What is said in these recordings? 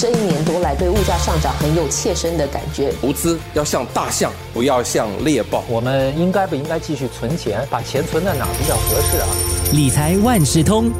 这一年多来对物价上涨很有切身的感觉。投资要像大象，不要像猎豹。我们应该不应该继续存钱？把钱存在哪比较合适啊？理财万事通，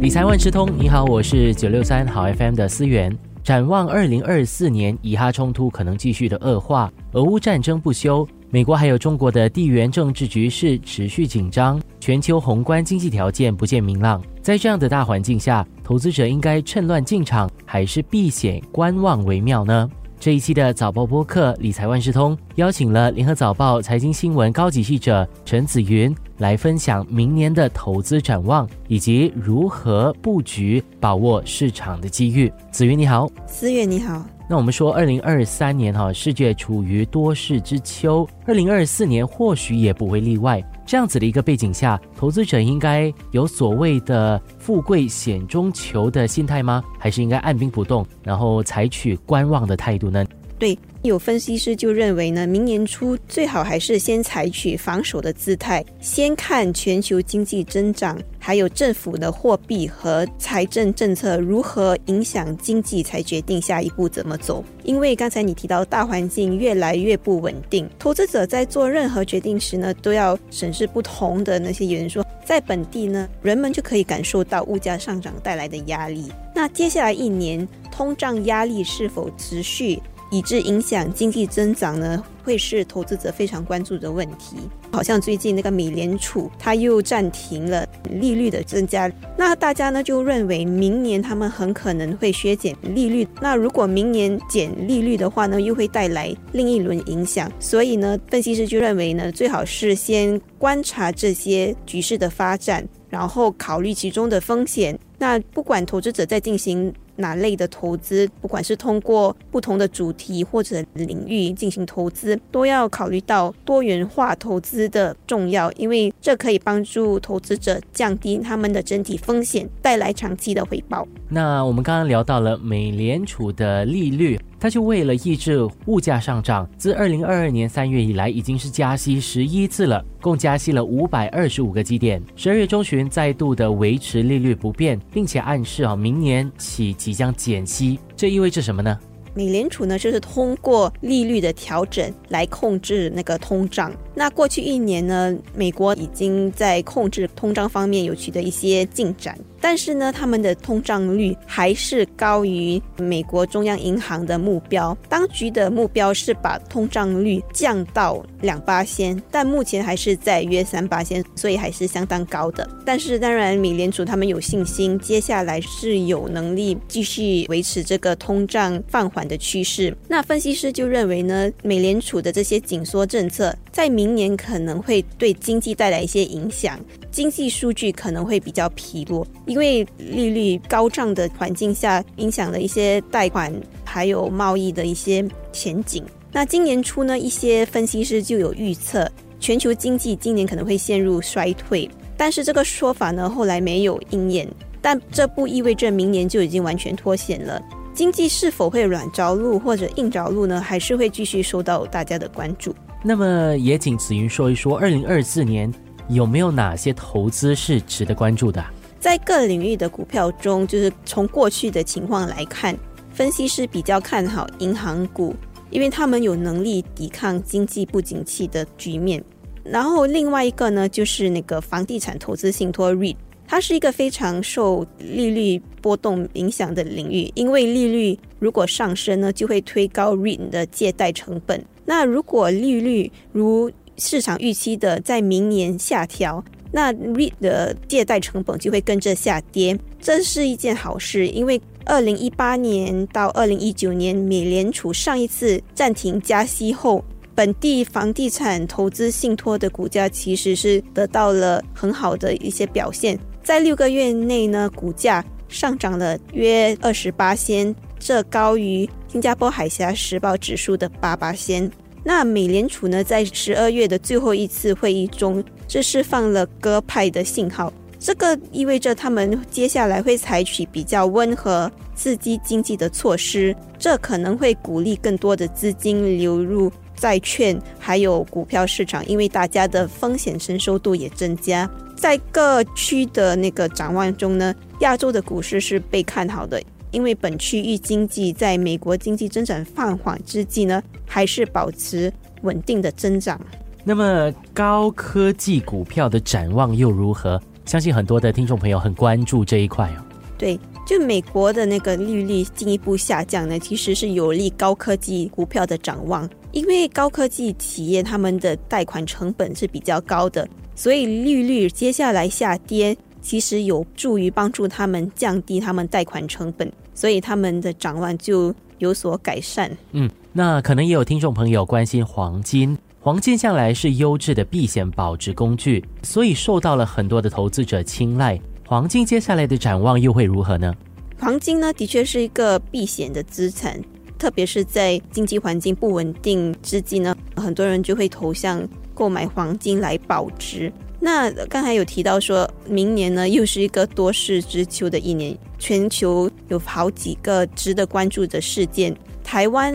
理财万事通，你好，我是九六三好 FM 的思源。展望二零二四年，以哈冲突可能继续的恶化，俄乌战争不休，美国还有中国的地缘政治局势持续紧张，全球宏观经济条件不见明朗。在这样的大环境下，投资者应该趁乱进场，还是避险观望为妙呢？这一期的早报播客理财万事通邀请了联合早报财经新闻高级记者陈子云来分享明年的投资展望以及如何布局把握市场的机遇。子云你好，思月你好。那我们说，二零二三年哈，世界处于多事之秋，二零二四年或许也不会例外。这样子的一个背景下，投资者应该有所谓的富贵险中求的心态吗？还是应该按兵不动，然后采取观望的态度呢？对，有分析师就认为呢，明年初最好还是先采取防守的姿态，先看全球经济增长，还有政府的货币和财政政策如何影响经济，才决定下一步怎么走。因为刚才你提到大环境越来越不稳定，投资者在做任何决定时呢，都要审视不同的那些元素。在本地呢，人们就可以感受到物价上涨带来的压力。那接下来一年，通胀压力是否持续？以致影响经济增长呢，会是投资者非常关注的问题。好像最近那个美联储，它又暂停了利率的增加，那大家呢就认为明年他们很可能会削减利率。那如果明年减利率的话呢，又会带来另一轮影响。所以呢，分析师就认为呢，最好是先观察这些局势的发展，然后考虑其中的风险。那不管投资者在进行。哪类的投资，不管是通过不同的主题或者领域进行投资，都要考虑到多元化投资的重要，因为这可以帮助投资者降低他们的整体风险，带来长期的回报。那我们刚刚聊到了美联储的利率。它就为了抑制物价上涨，自二零二二年三月以来，已经是加息十一次了，共加息了五百二十五个基点。十二月中旬再度的维持利率不变，并且暗示啊，明年起即将减息。这意味着什么呢？美联储呢，就是通过利率的调整来控制那个通胀。那过去一年呢，美国已经在控制通胀方面有取得一些进展。但是呢，他们的通胀率还是高于美国中央银行的目标。当局的目标是把通胀率降到两八仙，但目前还是在约三八仙，所以还是相当高的。但是当然，美联储他们有信心，接下来是有能力继续维持这个通胀放缓的趋势。那分析师就认为呢，美联储的这些紧缩政策在明年可能会对经济带来一些影响。经济数据可能会比较疲弱，因为利率高涨的环境下，影响了一些贷款还有贸易的一些前景。那今年初呢，一些分析师就有预测，全球经济今年可能会陷入衰退，但是这个说法呢，后来没有应验。但这不意味着明年就已经完全脱险了。经济是否会软着陆或者硬着陆呢？还是会继续受到大家的关注。那么也请紫云说一说，二零二四年。有没有哪些投资是值得关注的？在各领域的股票中，就是从过去的情况来看，分析师比较看好银行股，因为他们有能力抵抗经济不景气的局面。然后另外一个呢，就是那个房地产投资信托 REIT，它是一个非常受利率波动影响的领域，因为利率如果上升呢，就会推高 REIT 的借贷成本。那如果利率如市场预期的在明年下调，那 REIT 的借贷成本就会跟着下跌，这是一件好事。因为二零一八年到二零一九年，美联储上一次暂停加息后，本地房地产投资信托的股价其实是得到了很好的一些表现，在六个月内呢，股价上涨了约二十八仙，这高于新加坡海峡时报指数的八八仙。那美联储呢，在十二月的最后一次会议中，这释放了鸽派的信号。这个意味着他们接下来会采取比较温和、刺激经济的措施，这可能会鼓励更多的资金流入债券还有股票市场，因为大家的风险承受度也增加。在各区的那个展望中呢，亚洲的股市是被看好的，因为本区域经济在美国经济增长放缓之际呢，还是保持稳定的增长。那么高科技股票的展望又如何？相信很多的听众朋友很关注这一块哦。对，就美国的那个利率进一步下降呢，其实是有利高科技股票的展望，因为高科技企业他们的贷款成本是比较高的。所以利率接下来下跌，其实有助于帮助他们降低他们贷款成本，所以他们的展望就有所改善。嗯，那可能也有听众朋友关心黄金，黄金向来是优质的避险保值工具，所以受到了很多的投资者青睐。黄金接下来的展望又会如何呢？黄金呢，的确是一个避险的资产，特别是在经济环境不稳定之际呢，很多人就会投向。购买黄金来保值。那刚才有提到说，明年呢又是一个多事之秋的一年，全球有好几个值得关注的事件。台湾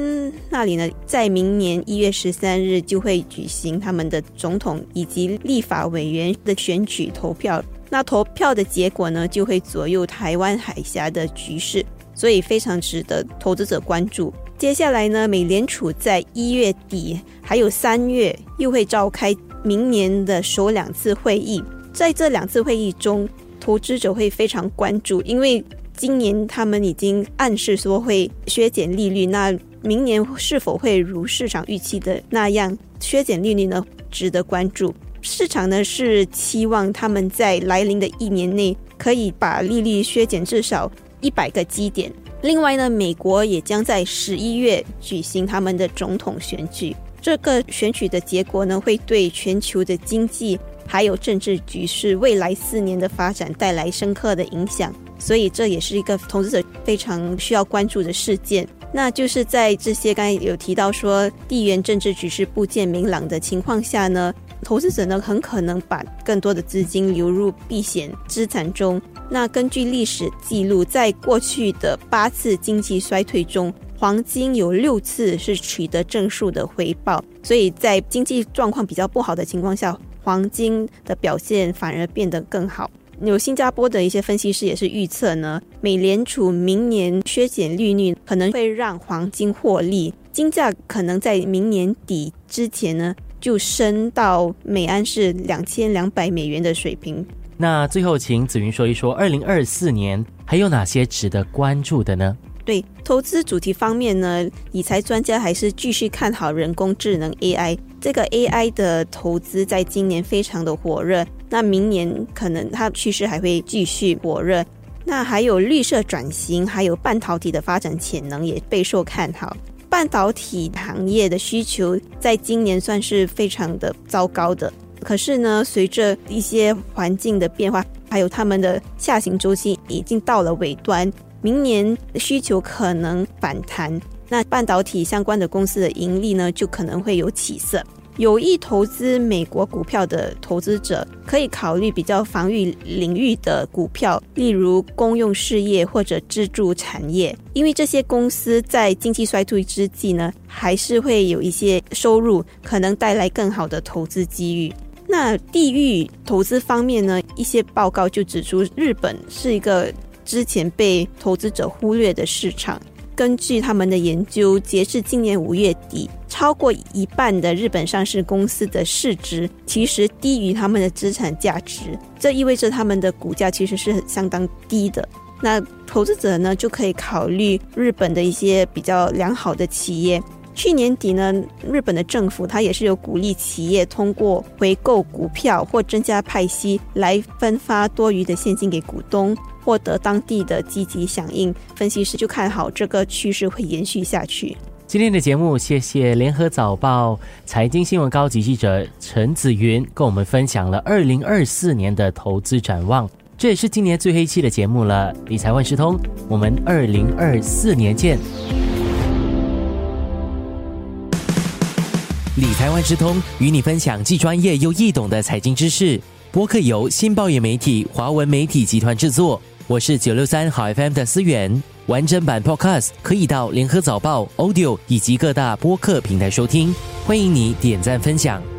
那里呢，在明年一月十三日就会举行他们的总统以及立法委员的选举投票。那投票的结果呢，就会左右台湾海峡的局势，所以非常值得投资者关注。接下来呢，美联储在一月底还有三月又会召开明年的首两次会议，在这两次会议中，投资者会非常关注，因为今年他们已经暗示说会削减利率，那明年是否会如市场预期的那样削减利率呢？值得关注。市场呢是期望他们在来临的一年内可以把利率削减至少一百个基点。另外呢，美国也将在十一月举行他们的总统选举。这个选举的结果呢，会对全球的经济还有政治局势未来四年的发展带来深刻的影响。所以这也是一个投资者非常需要关注的事件。那就是在这些刚才有提到说地缘政治局势不见明朗的情况下呢，投资者呢很可能把更多的资金流入避险资产中。那根据历史记录，在过去的八次经济衰退中，黄金有六次是取得正数的回报。所以在经济状况比较不好的情况下，黄金的表现反而变得更好。有新加坡的一些分析师也是预测呢，美联储明年削减利率可能会让黄金获利，金价可能在明年底之前呢就升到每安士两千两百美元的水平。那最后，请紫云说一说，二零二四年还有哪些值得关注的呢？对投资主题方面呢，理财专家还是继续看好人工智能 AI 这个 AI 的投资，在今年非常的火热。那明年可能它趋势还会继续火热。那还有绿色转型，还有半导体的发展潜能也备受看好。半导体行业的需求在今年算是非常的糟糕的。可是呢，随着一些环境的变化，还有他们的下行周期已经到了尾端，明年需求可能反弹，那半导体相关的公司的盈利呢，就可能会有起色。有意投资美国股票的投资者，可以考虑比较防御领域的股票，例如公用事业或者支柱产业，因为这些公司在经济衰退之际呢，还是会有一些收入，可能带来更好的投资机遇。那地域投资方面呢？一些报告就指出，日本是一个之前被投资者忽略的市场。根据他们的研究，截至今年五月底，超过一半的日本上市公司的市值其实低于他们的资产价值，这意味着他们的股价其实是相当低的。那投资者呢，就可以考虑日本的一些比较良好的企业。去年底呢，日本的政府它也是有鼓励企业通过回购股票或增加派息来分发多余的现金给股东，获得当地的积极响应。分析师就看好这个趋势会延续下去。今天的节目，谢谢联合早报财经新闻高级记者陈子云跟我们分享了二零二四年的投资展望。这也是今年最黑期的节目了。理财万事通，我们二零二四年见。理财万事通与你分享既专业又易懂的财经知识。播客由新报业媒体华文媒体集团制作。我是九六三好 FM 的思源。完整版 Podcast 可以到联合早报 Audio 以及各大播客平台收听。欢迎你点赞分享。